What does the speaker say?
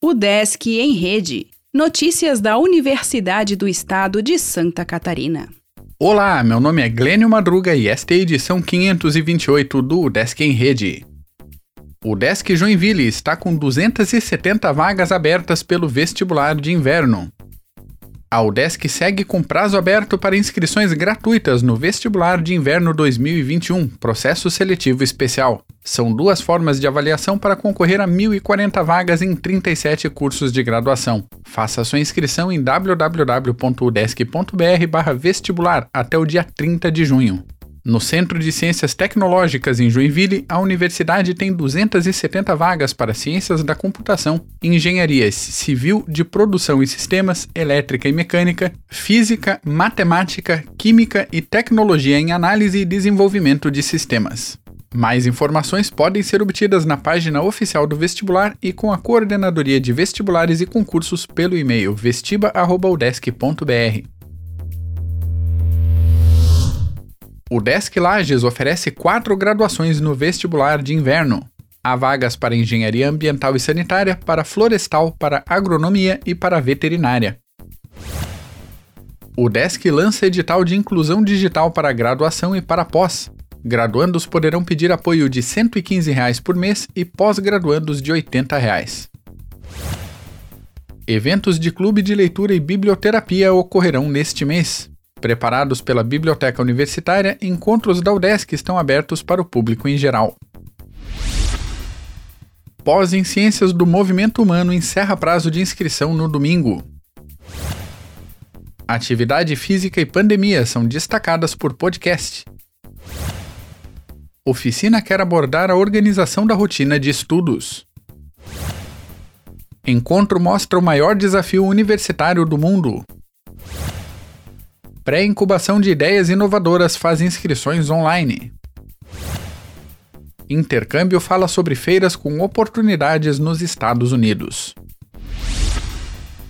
O Desk em Rede. Notícias da Universidade do Estado de Santa Catarina. Olá, meu nome é Glênio Madruga e esta é a edição 528 do Desk em Rede. O Desk Joinville está com 270 vagas abertas pelo vestibular de inverno. A UDESC segue com prazo aberto para inscrições gratuitas no Vestibular de Inverno 2021, processo seletivo especial. São duas formas de avaliação para concorrer a 1.040 vagas em 37 cursos de graduação. Faça sua inscrição em www.udesc.br/vestibular até o dia 30 de junho. No Centro de Ciências Tecnológicas em Joinville, a universidade tem 270 vagas para Ciências da Computação, Engenharias Civil de Produção e Sistemas, Elétrica e Mecânica, Física, Matemática, Química e Tecnologia em Análise e Desenvolvimento de Sistemas. Mais informações podem ser obtidas na página oficial do vestibular e com a Coordenadoria de Vestibulares e Concursos pelo e-mail vestiba.udesc.br. O Desk Lages oferece quatro graduações no vestibular de inverno. Há vagas para engenharia ambiental e sanitária, para florestal, para agronomia e para veterinária. O Desk lança edital de inclusão digital para graduação e para pós. Graduandos poderão pedir apoio de 115 reais por mês e pós-graduandos de 80 reais. Eventos de clube de leitura e biblioterapia ocorrerão neste mês. Preparados pela Biblioteca Universitária, encontros da UDESC estão abertos para o público em geral. Pós em Ciências do Movimento Humano encerra prazo de inscrição no domingo. Atividade física e pandemia são destacadas por podcast. Oficina quer abordar a organização da rotina de estudos. Encontro mostra o maior desafio universitário do mundo. Pré-incubação de ideias inovadoras faz inscrições online. Intercâmbio fala sobre feiras com oportunidades nos Estados Unidos.